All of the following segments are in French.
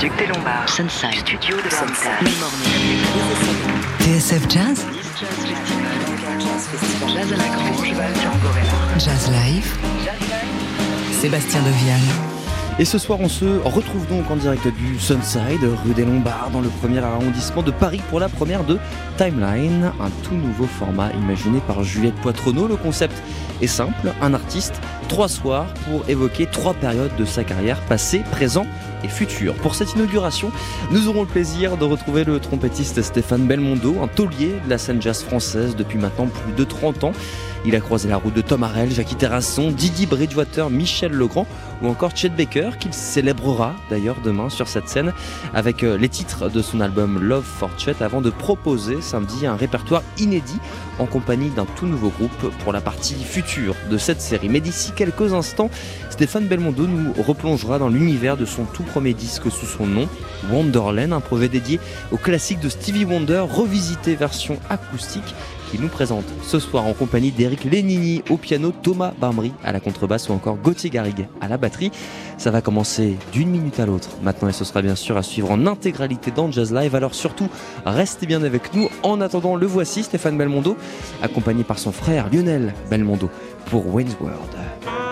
Duc des Lombards. Sunside. Studio de Sunside. TSF Jazz Jazz à la Grange. Jazz Live Sébastien Deviane Et ce soir, on se retrouve donc en direct du Sunside, rue des Lombards, dans le premier arrondissement de Paris pour la première de Timeline, un tout nouveau format imaginé par Juliette Poitronneau. Le concept est simple, un artiste, trois soirs pour évoquer trois périodes de sa carrière, passé, présent et futur. Pour cette inauguration, nous aurons le plaisir de retrouver le trompettiste Stéphane Belmondo, un taulier de la scène jazz française depuis maintenant plus de 30 ans. Il a croisé la route de Tom Harrell, Jackie Terrasson, Didi Bridgewater, Michel Legrand ou encore Chet Baker, qu'il célébrera d'ailleurs demain sur cette scène avec euh, les titres de son album Love for Chet avant de proposer samedi un répertoire inédit en compagnie d'un tout nouveau groupe pour la partie future de cette série. Mais d'ici quelques instants, Stéphane Belmondo nous replongera dans l'univers de son tout premier disque sous son nom, Wonderland, un projet dédié au classique de Stevie Wonder, revisité version acoustique qui nous présente ce soir en compagnie d'Eric Lénini au piano, Thomas Barmry à la contrebasse ou encore Gauthier Garrigue à la batterie. Ça va commencer d'une minute à l'autre maintenant et ce sera bien sûr à suivre en intégralité dans Jazz Live. Alors surtout, restez bien avec nous. En attendant, le voici, Stéphane Belmondo, accompagné par son frère Lionel Belmondo pour Wayne's World.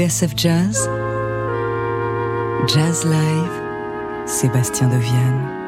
TSF Jazz, Jazz Live, Sébastien Deviane.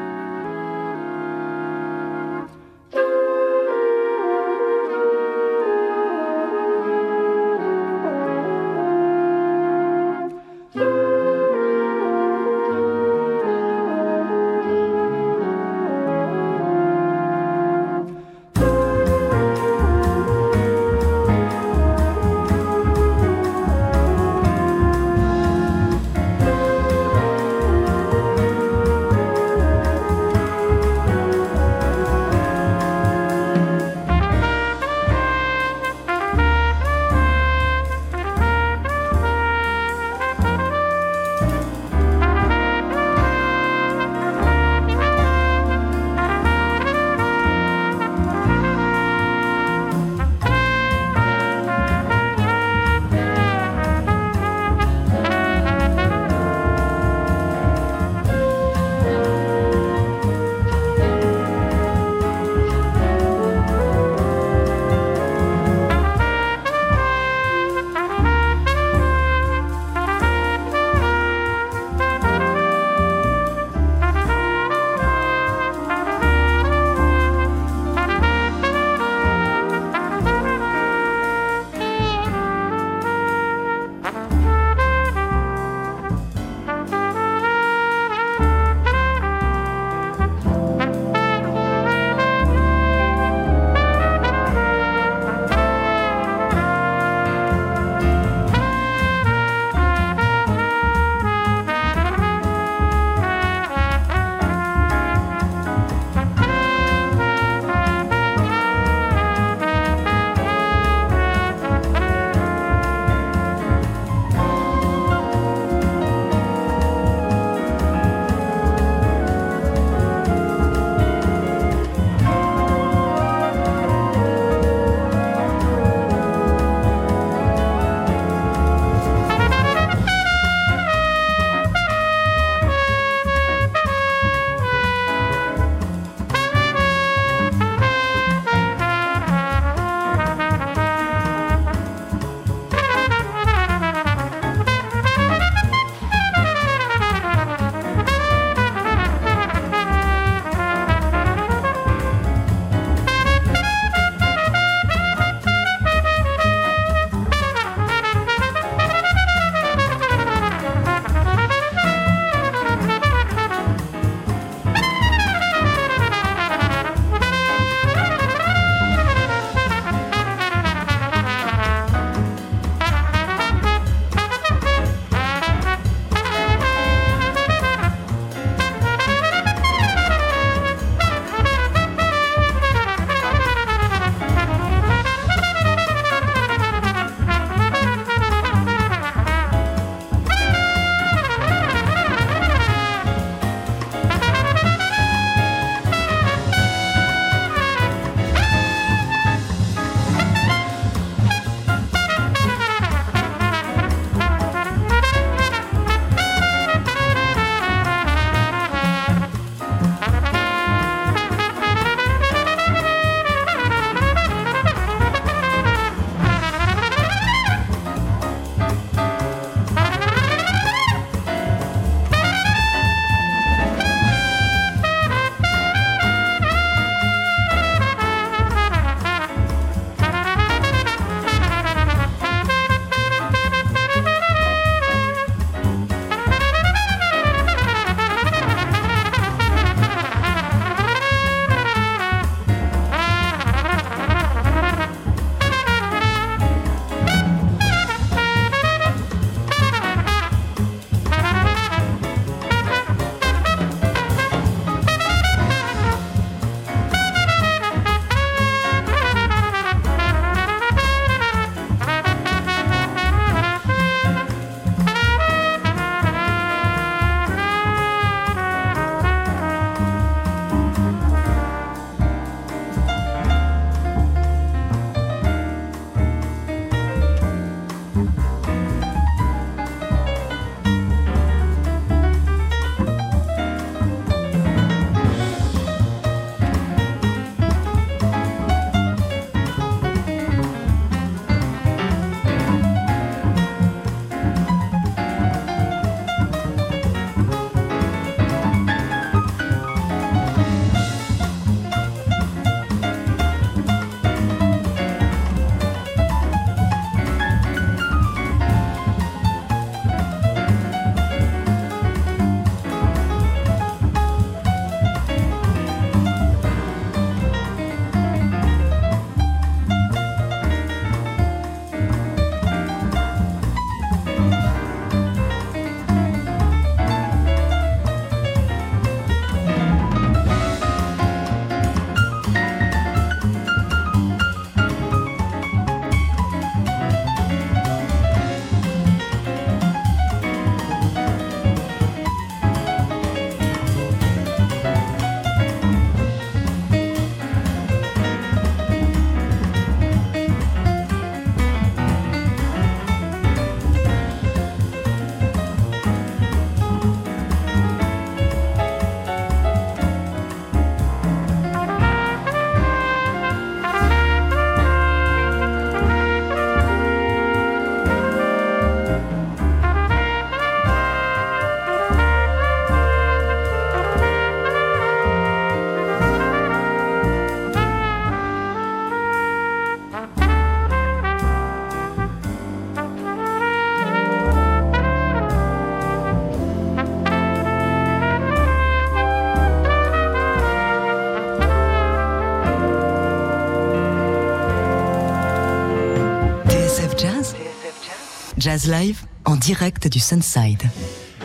Jazz Live en direct du Sunside.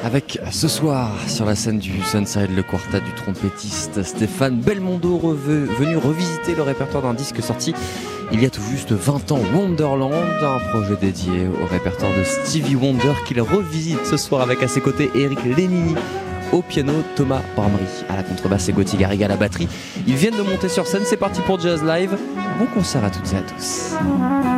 Avec ce soir sur la scène du Sunside le quartet du trompettiste Stéphane Belmondo venu revisiter le répertoire d'un disque sorti il y a tout juste 20 ans, Wonderland, un projet dédié au répertoire de Stevie Wonder qu'il revisite ce soir avec à ses côtés Eric Lenini au piano, Thomas Bramry à la contrebasse et Gauthier Garriga à la batterie. Ils viennent de monter sur scène, c'est parti pour Jazz Live. Bon concert à toutes et à tous.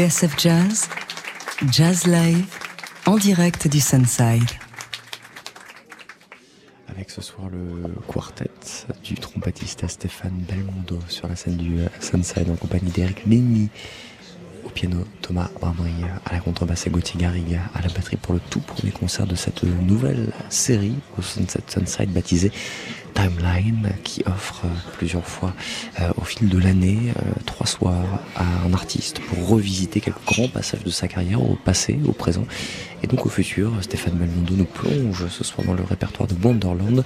TSF Jazz, Jazz Live, en direct du Sunside. Avec ce soir le quartet du trompettiste Stéphane Belmondo sur la scène du Sunside en compagnie d'Eric Lenny au piano Thomas Barbry, à la contrebasse et Gauthier Garriga, à la batterie pour le tout premier concert de cette nouvelle série au Sunset Sunside baptisée Timeline qui offre plusieurs fois euh, au fil de l'année euh, trois soirs à un artiste pour revisiter quelques grands passages de sa carrière au passé, au présent et donc au futur. Stéphane Belmondo nous plonge ce soir dans le répertoire de Wonderland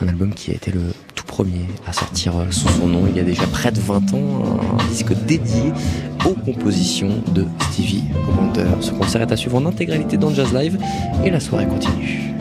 un album qui a été le tout premier à sortir euh, sous son nom il y a déjà près de 20 ans, un disque dédié aux compositions de Stevie Wonder. Ce concert est à suivre en intégralité dans Jazz Live et la soirée continue.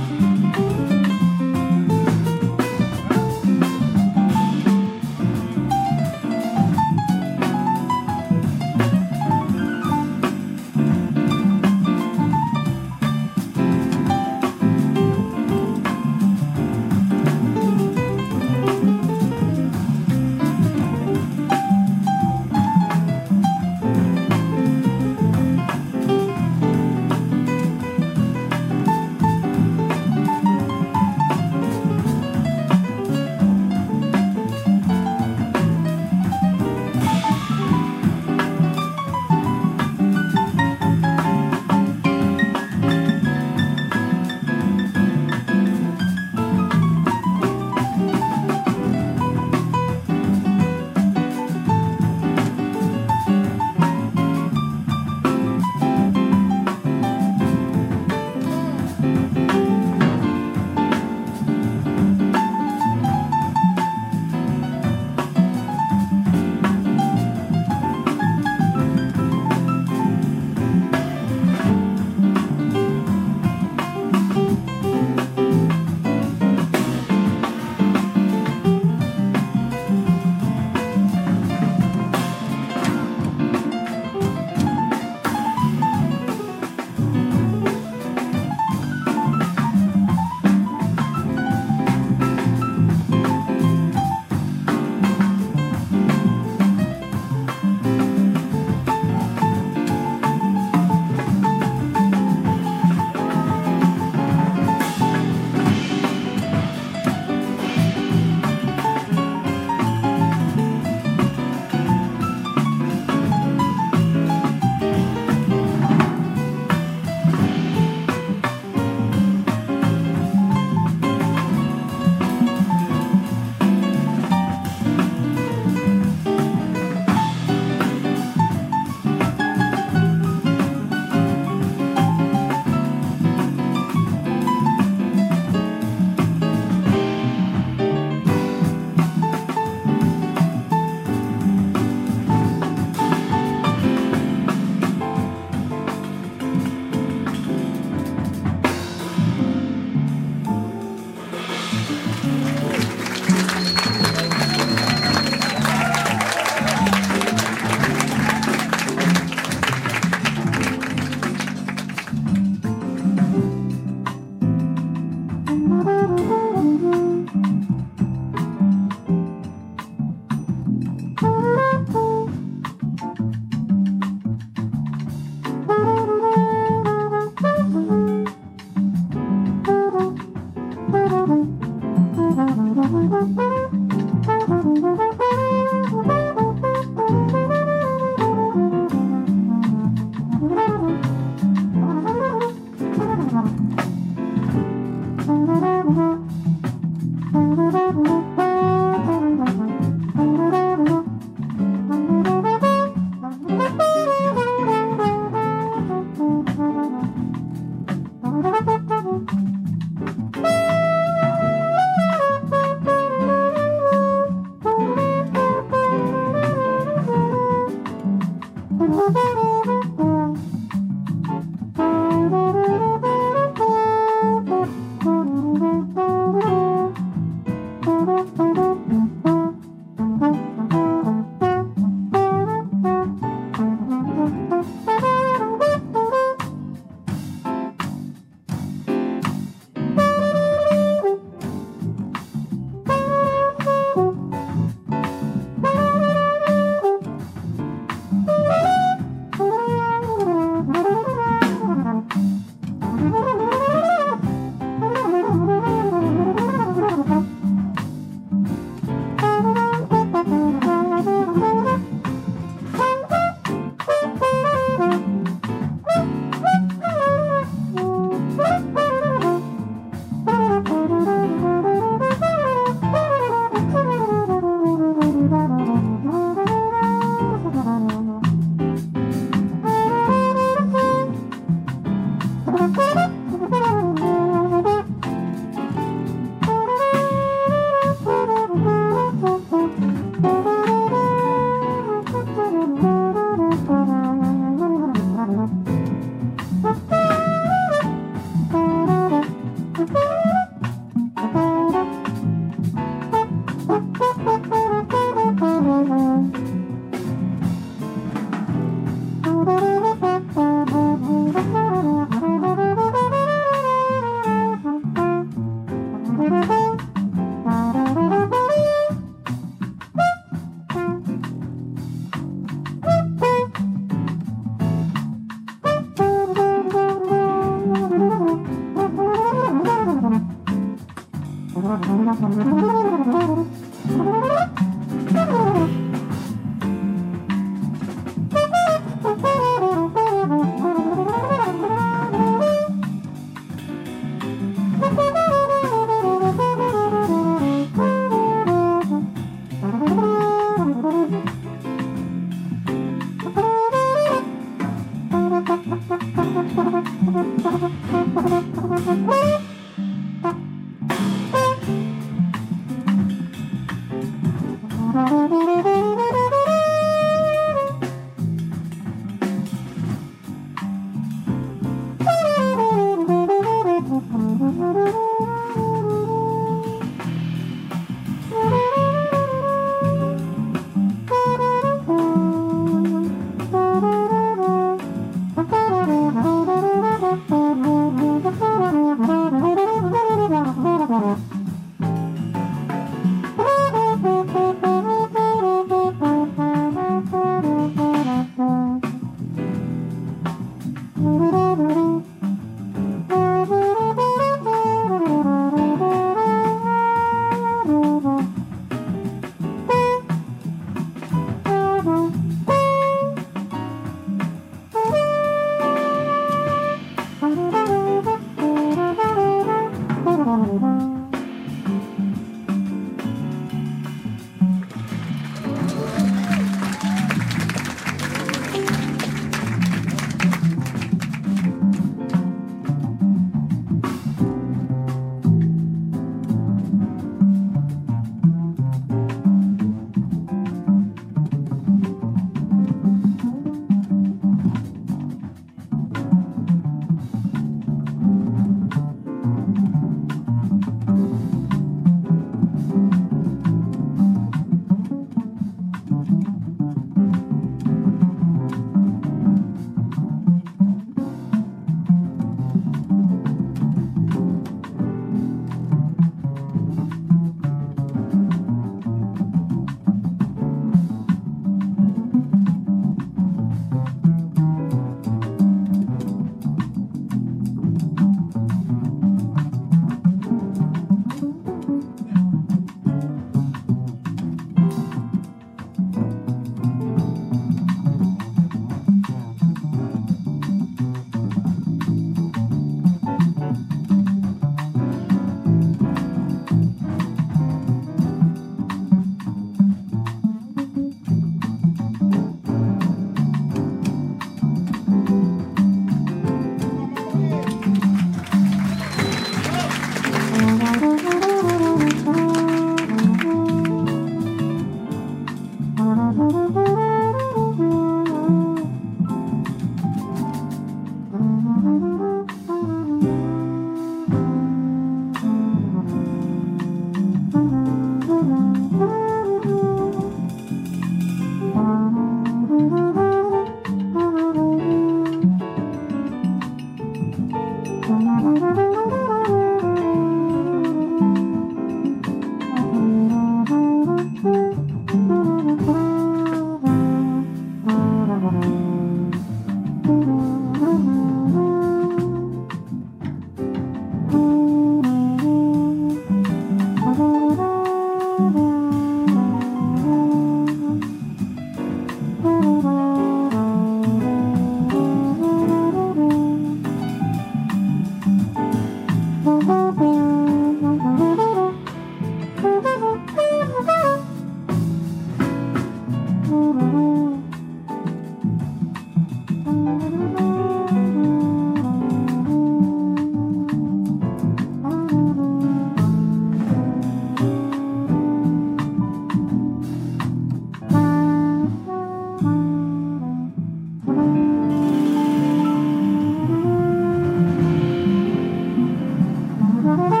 Mm-hmm.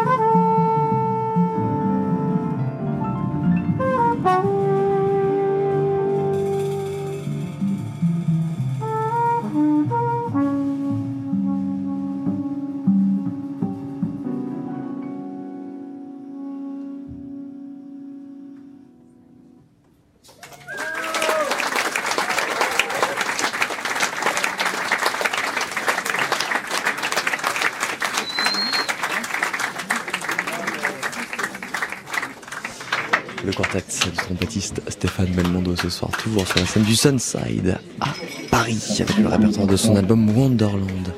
Soir, toujours sur la scène du Sunside à Paris, avec le répertoire de son album Wonderland.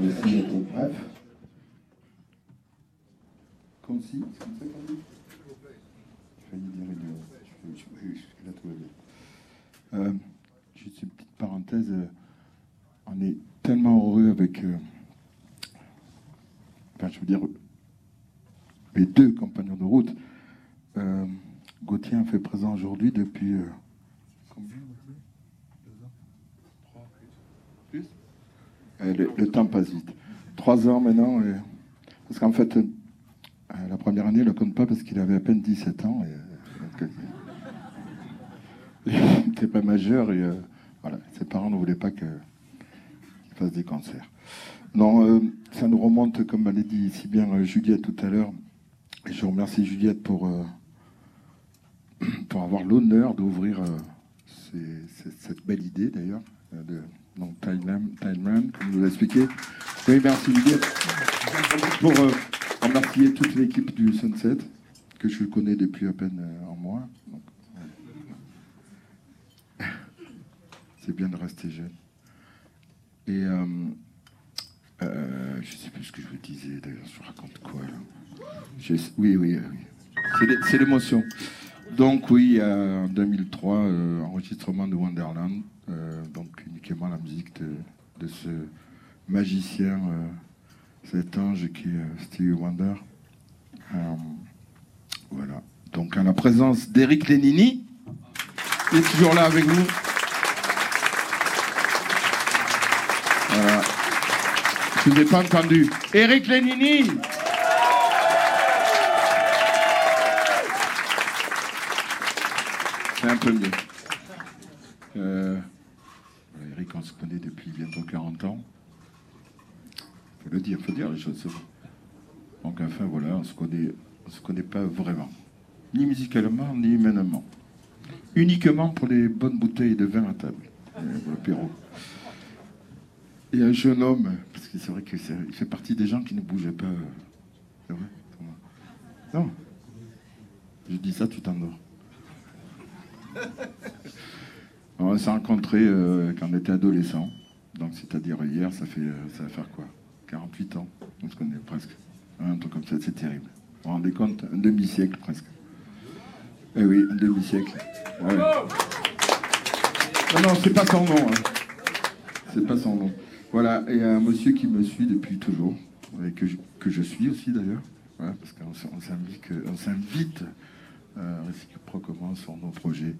Bref. Concis, c'est comme ça qu'on dit J'ai failli dire idiot. Je- je- je- je- là, tout va bien. Euh, Juste une petite parenthèse. euh, On est tellement heureux avec. euh, Enfin, je veux dire, mes deux compagnons de route. Euh, Gauthier en fait présent aujourd'hui depuis. euh, combien Deux ans Trois Plus Euh, le, le temps passe vite. Trois ans maintenant. euh, parce qu'en fait, euh, la première année, il ne le compte pas parce qu'il avait à peine 17 ans. Et, euh, donc, euh, il n'était pas majeur et euh, voilà, ses parents ne voulaient pas qu'il fasse des cancers. Non, euh, ça nous remonte, comme l'a dit si bien euh, Juliette tout à l'heure. Et je remercie Juliette pour, euh, pour avoir l'honneur d'ouvrir cette belle idée d'ailleurs. de donc, Time Run, comme nous l'a expliqué. Oui, merci Juliette. Pour remercier toute l'équipe du Sunset, que je connais depuis à peine un mois. C'est bien de rester jeune. Et euh, euh, je sais plus ce que je vous disais d'ailleurs, je raconte quoi là Je- Oui, oui, oui. C'est l'é- C'est l'émotion. Donc oui, euh, en 2003, euh, enregistrement de Wonderland, euh, donc uniquement la musique de, ce magicien, euh, cet ange qui est euh, Stevie Wonder. Euh, voilà. Donc à la présence d'Eric Lénini, qui est toujours là avec nous. Voilà. Je ne ai pas entendu. Eric Lénini C'est un peu mieux. Euh, Eric, on se connaît depuis bientôt 40 ans. Faut le dire, faut dire les choses. Donc enfin voilà, on se connaît, on se connaît pas vraiment, ni musicalement ni humainement. Uniquement pour les bonnes bouteilles de vin à table, euh, pour l'apéro. Et un jeune homme, parce que c'est vrai qu'il fait partie des gens qui ne bougeaient pas. C'est vrai Non. Je dis ça, tu t'endors. On s'est rencontrés euh, quand on était adolescent. Donc, c'est-à-dire hier, ça fait, euh, ça va faire quoi? 48 ans. On se connaît presque. Un truc comme ça, c'est terrible. Vous vous rendez compte? Un demi-siècle presque. Eh oui, un demi-siècle. Non, non, c'est pas son nom. hein. C'est pas son nom. Voilà, et un monsieur qui me suit depuis toujours, et que je, que je suis aussi d'ailleurs, Voilà, parce qu'on s'invite euh, réciproquement sur nos projets.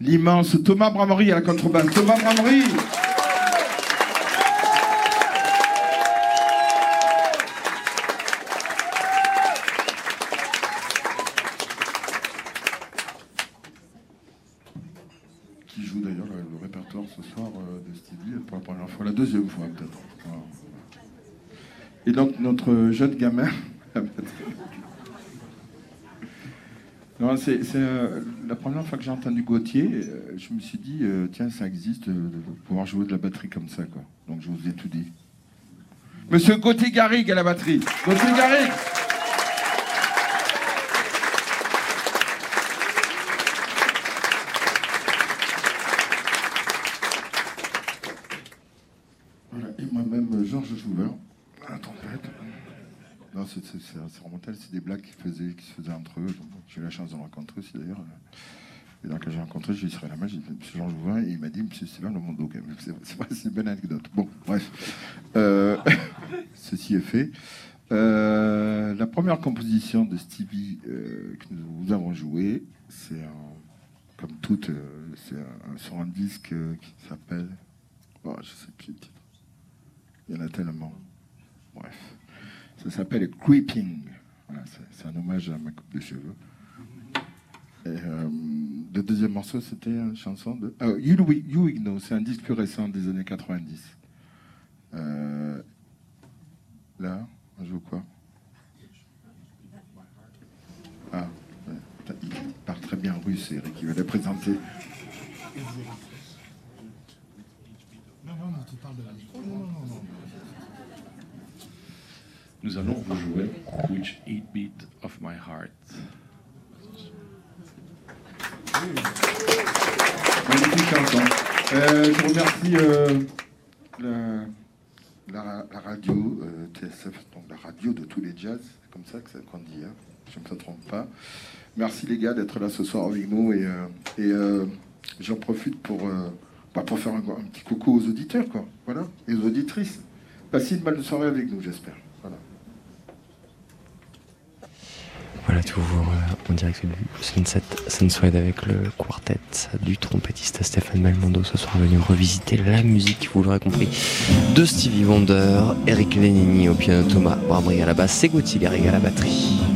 L'immense Thomas Bramery à la contrebasse. Thomas Bramery qui joue d'ailleurs le, le répertoire ce soir euh, de Stevie pour la première fois, la deuxième fois peut-être. Voilà. Et donc notre jeune gamin. Non, c'est euh, la première fois que j'ai entendu Gauthier, euh, je me suis dit, euh, tiens, ça existe de pouvoir jouer de la batterie comme ça, quoi. Donc je vous ai tout dit. Monsieur Gauthier Garrigue à la batterie. Gauthier Garrigue Voilà, et moi-même, euh, Georges Jouvin, à la trompette. Non, c'est c'est- c'est- c'est remonté, c'est des blagues qu'ils faisaient, qui se faisaient entre eux. J'ai eu la chance de le rencontrer aussi d'ailleurs. Et donc, quand j'ai rencontré, j'ai dit sur la main, j'ai dit Monsieur Georges Jouvin, et il m'a dit Monsieur Sylvain Le Mondo, quand même. C'est c'est vrai, c'est une belle anecdote. Bon, bref. Euh, Euh, la première composition de Stevie euh, que nous avons jouée, c'est comme toutes, euh, c'est sur un disque euh, qui s'appelle. Oh, je sais plus le titre. Il y en a tellement. Bref. Ça s'appelle Creeping. C'est- un hommage à ma coupe de cheveux. Le deuxième morceau, c'était une chanson de. You, You Know, c'est un disque plus récent des années 90. Là, on joue quoi? Ah, il parle très bien russe, Eric, il va les présenter. Nous allons vous jouer Which Eat Beat of My Heart. Magnifique chanson. Euh, je remercie euh, la, la- la radio euh, TSF, donc la radio de tous les jazz, c'est comme ça que c'est qu'on dit, hein, je ne me trompe pas. Merci les gars d'être là ce soir avec nous et, euh, euh, j'en profite pour, bah, pour faire un, un petit coucou aux auditeurs, quoi. Voilà, et aux auditrices. Passez une bonne soirée avec nous, j'espère. Voilà. Toujours en direct du Sunset Sunside avec le quartet du trompettiste Stéphane Belmondo ce soir venu revisiter la musique, vous l'aurez compris, de Stevie Wonder, Eric Lenini au piano, Thomas Barbry à la basse et Gauthier à la batterie.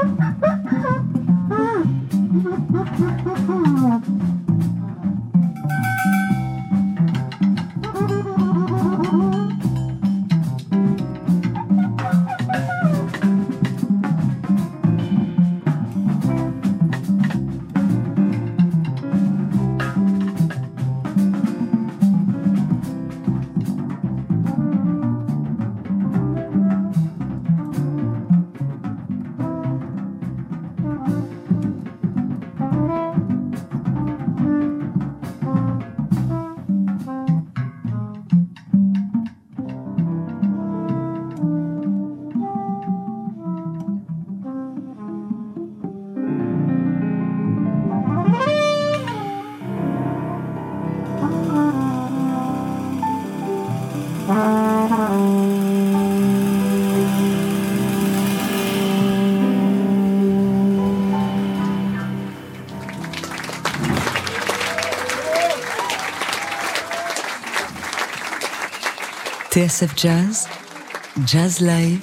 Ha TSF Jazz, Jazz Live,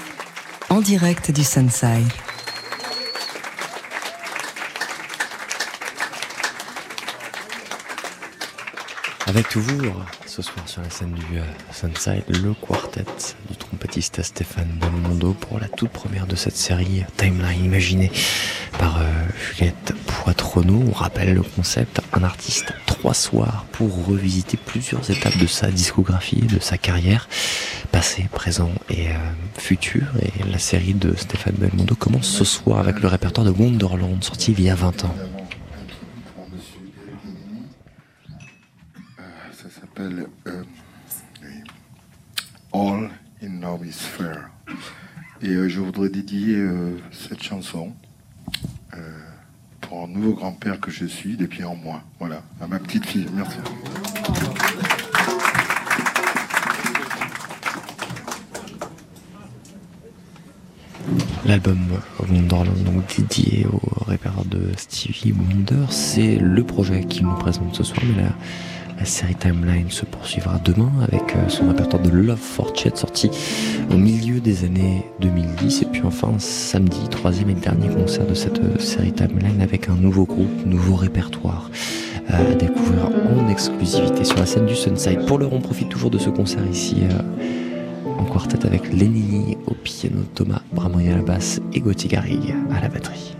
en direct du Sunside. Avec toujours, ce soir sur la scène du euh, Sunside, le quartet du trompettiste Stéphane Belmondo pour la toute première de cette série Timeline imaginée par euh, Juliette Poitronneau. On rappelle le concept, un artiste trois soirs pour revisiter plusieurs étapes de sa discographie, de sa carrière, passé, présent et euh, futur. Et la série de Stéphane Belmondo commence ce soir avec le répertoire de Wonderland, sorti il y a 20 ans. Ça s'appelle euh, All in Love is Fair. Et euh, je voudrais dédier euh, cette chanson euh, grand-père que je suis depuis un mois. Voilà, à ma petite fille. Merci. L'album Wonderland, donc dédié au répertoire de Stevie Wonder, c'est le projet qu'il nous présente ce soir, la série Timeline se poursuivra demain avec euh, son répertoire de Love for Chet sorti au milieu des années 2010 et puis enfin samedi, troisième et dernier concert de cette euh, série Timeline avec un nouveau groupe, nouveau répertoire euh, à découvrir en exclusivité sur la scène du Sunside. Pour l'heure, on profite toujours de ce concert ici en quartet avec Lenini au piano, Thomas Bramoy à la basse et Gauthier Garrigue à la batterie.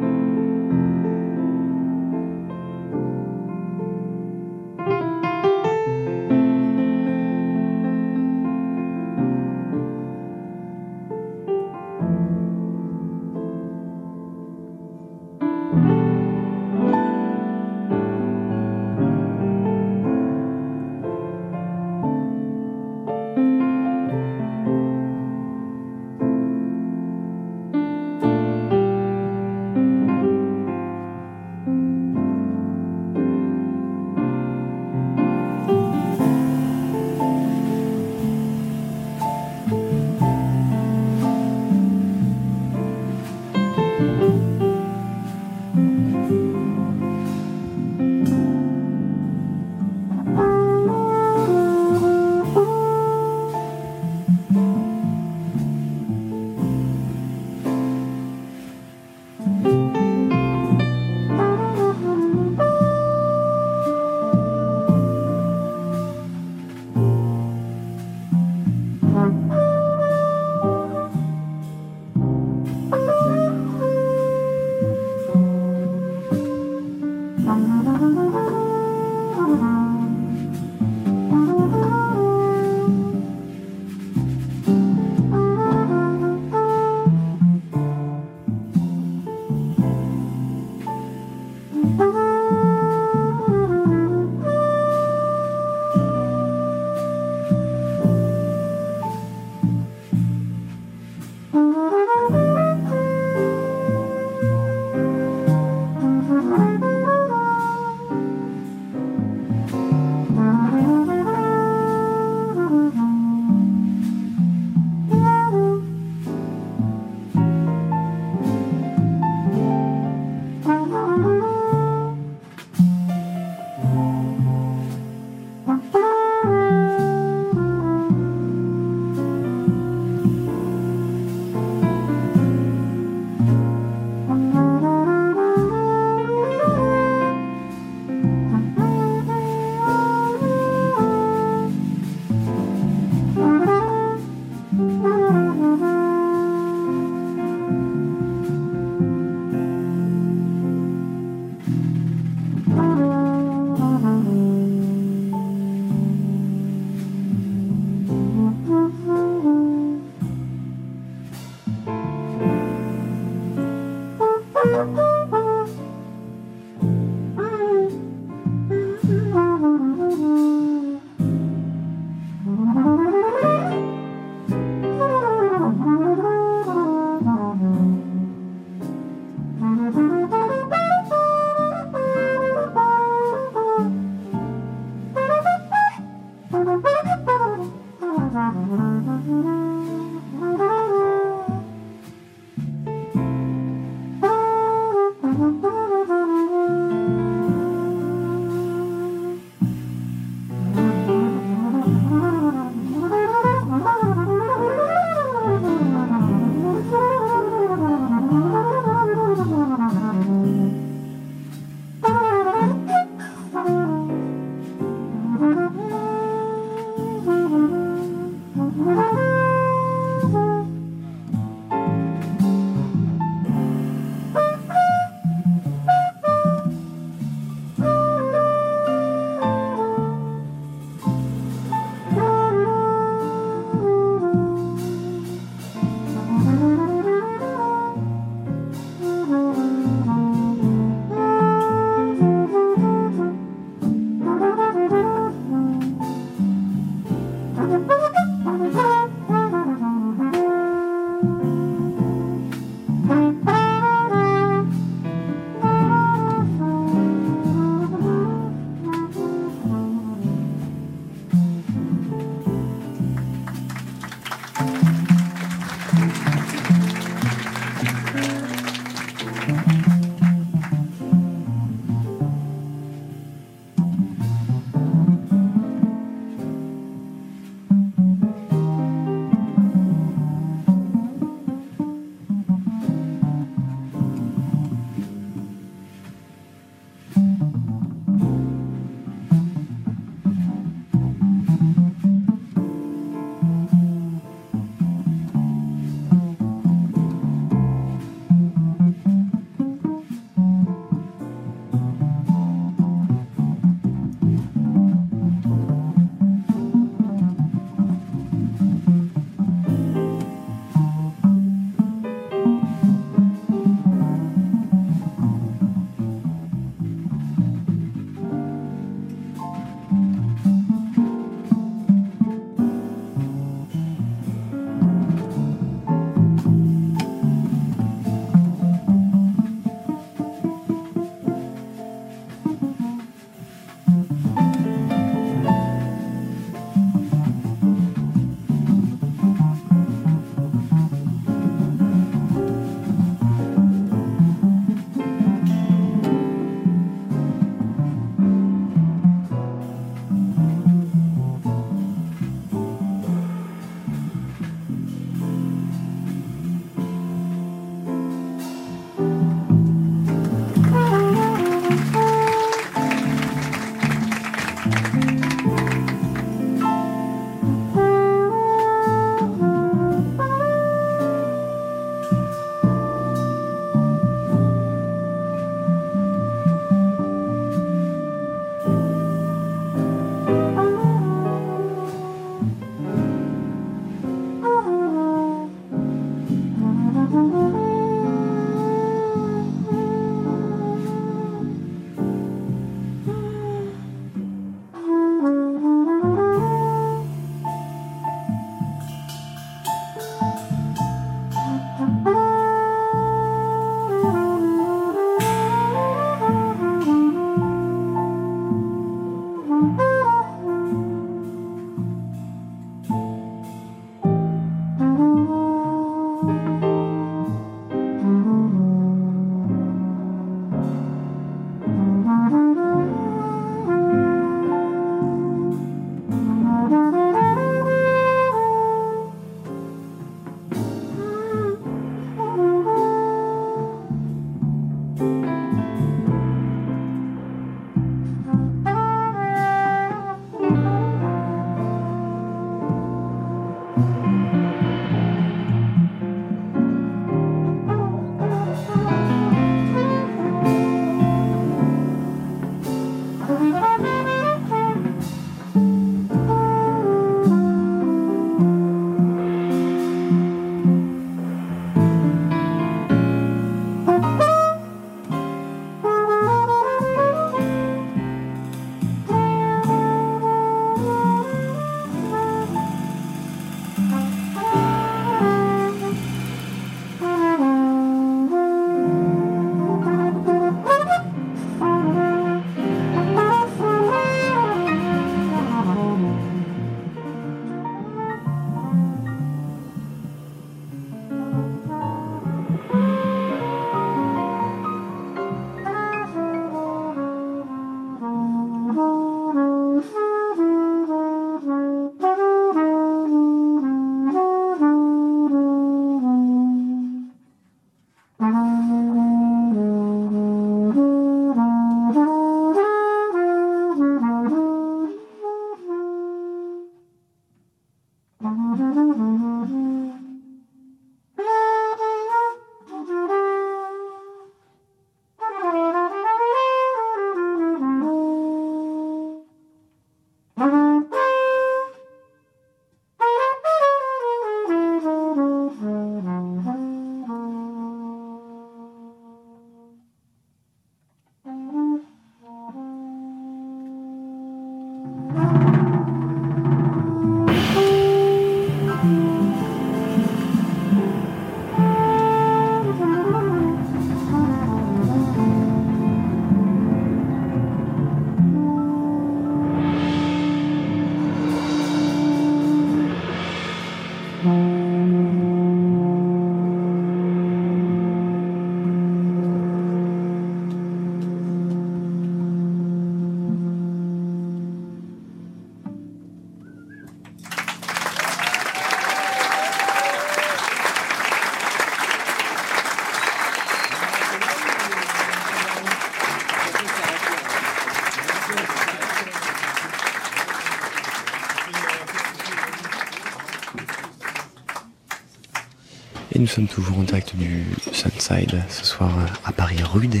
Sommes toujours en direct du Sunside, ce soir à Paris, rue des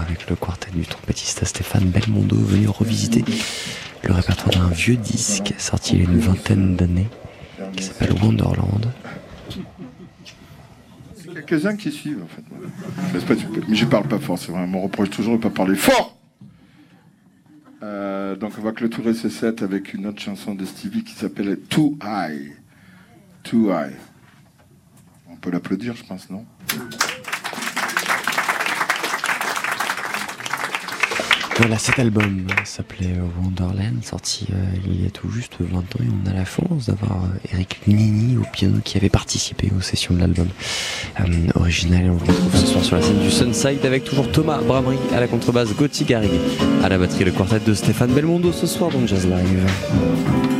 avec le quartet du trompettiste Stéphane Belmondo, venu revisiter le répertoire d'un vieux disque sorti il y a une vingtaine d'années, qui s'appelle Wonderland. Quelques-uns qui suivent, en fait. Mais je parle pas fort, c'est vrai, on reproche toujours de ne pas parler fort euh, donc on va clôturer ce set avec une autre chanson de Stevie qui s'appelle Too High. Too High. Je pense, non Voilà, cet album s'appelait Wonderland, sorti euh, il y a tout juste 20 ans, et on a la chance d'avoir euh, Eric Lunini au piano qui avait participé aux sessions de l'album euh, original. On le retrouve ce soir sur la scène du Sunside avec toujours Thomas Bramery à la contrebasse, Gauthier Garrigue à la batterie, le quartet de Stéphane Belmondo ce soir dans Jazz Live.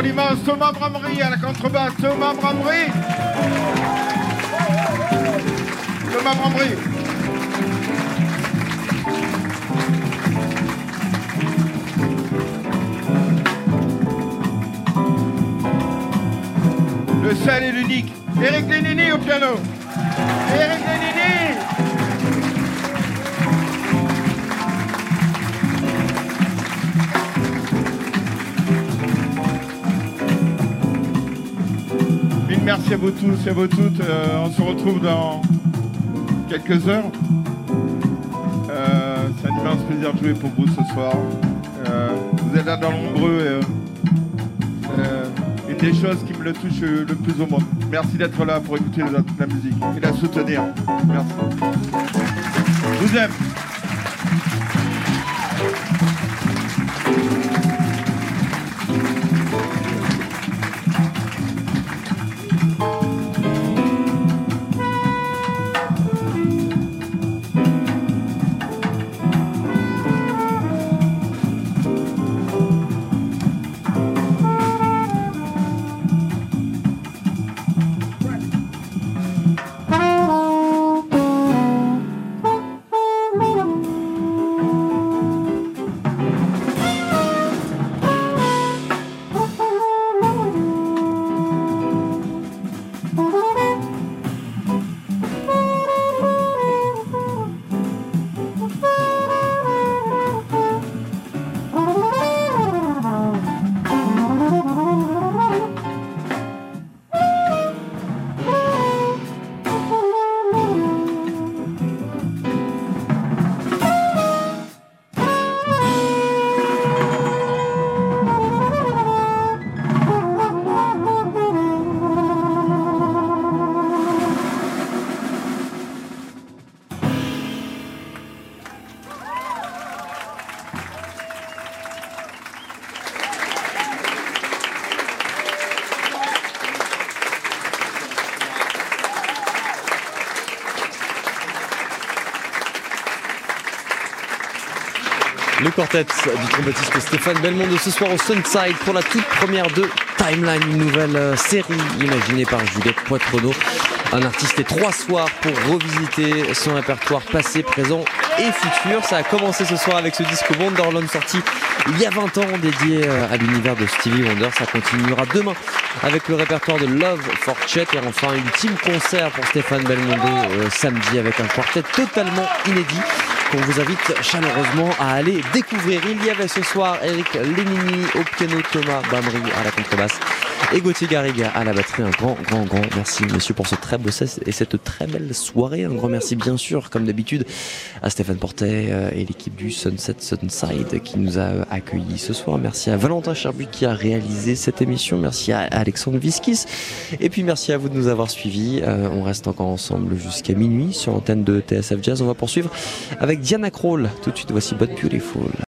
Pour l'immense Thomas Bramery à la contrebasse. Thomas Bramery. Thomas Bramery. Le seul et l'unique. Eric Lénini au piano. Merci à vous tous et à vous toutes. Euh, on se retrouve dans quelques heures. Euh, C'est un immense plaisir de jouer pour vous ce soir. Euh, vous êtes là dans l'ombreux. et, euh, euh, une des choses qui me le touche euh, le plus au monde. Merci d'être là pour écouter la, la musique et la soutenir. Merci. Je vous aime. Quartet du trompettiste Stéphane Belmondo ce soir au Sunside pour la toute première de Timeline, une nouvelle euh, série imaginée par Juliette Poitrenaud. Un artiste et trois soirs pour revisiter son répertoire passé, présent et futur. Ça a commencé ce soir avec ce disque Wonderland sorti il y a 20 ans dédié euh, à l'univers de Stevie Wonder. Ça continuera demain avec le répertoire de Love for Chet et enfin ultime concert pour Stéphane Belmondo euh, samedi avec un quartet totalement inédit qu'on vous invite chaleureusement à aller découvrir. Il y avait ce soir Eric Lénini au piano, Thomas Bamry à la contrebasse et Gauthier Garrigue à la batterie. Un grand, grand, grand merci, messieurs, pour ce très beau set et cette très belle soirée. Un grand merci, bien sûr, comme d'habitude, à Stéphane Portet euh, et l'équipe du Sunset Sunside qui nous a euh, accueillis ce soir. Merci à Valentin Cherbuy qui a réalisé cette émission. Merci à Alexandre Viskis. Et puis merci à vous de nous avoir suivis. Euh, on reste encore ensemble jusqu'à minuit sur l'antenne de TSF Jazz. On va poursuivre avec Diana Krall. Tout de suite, voici But Beautiful.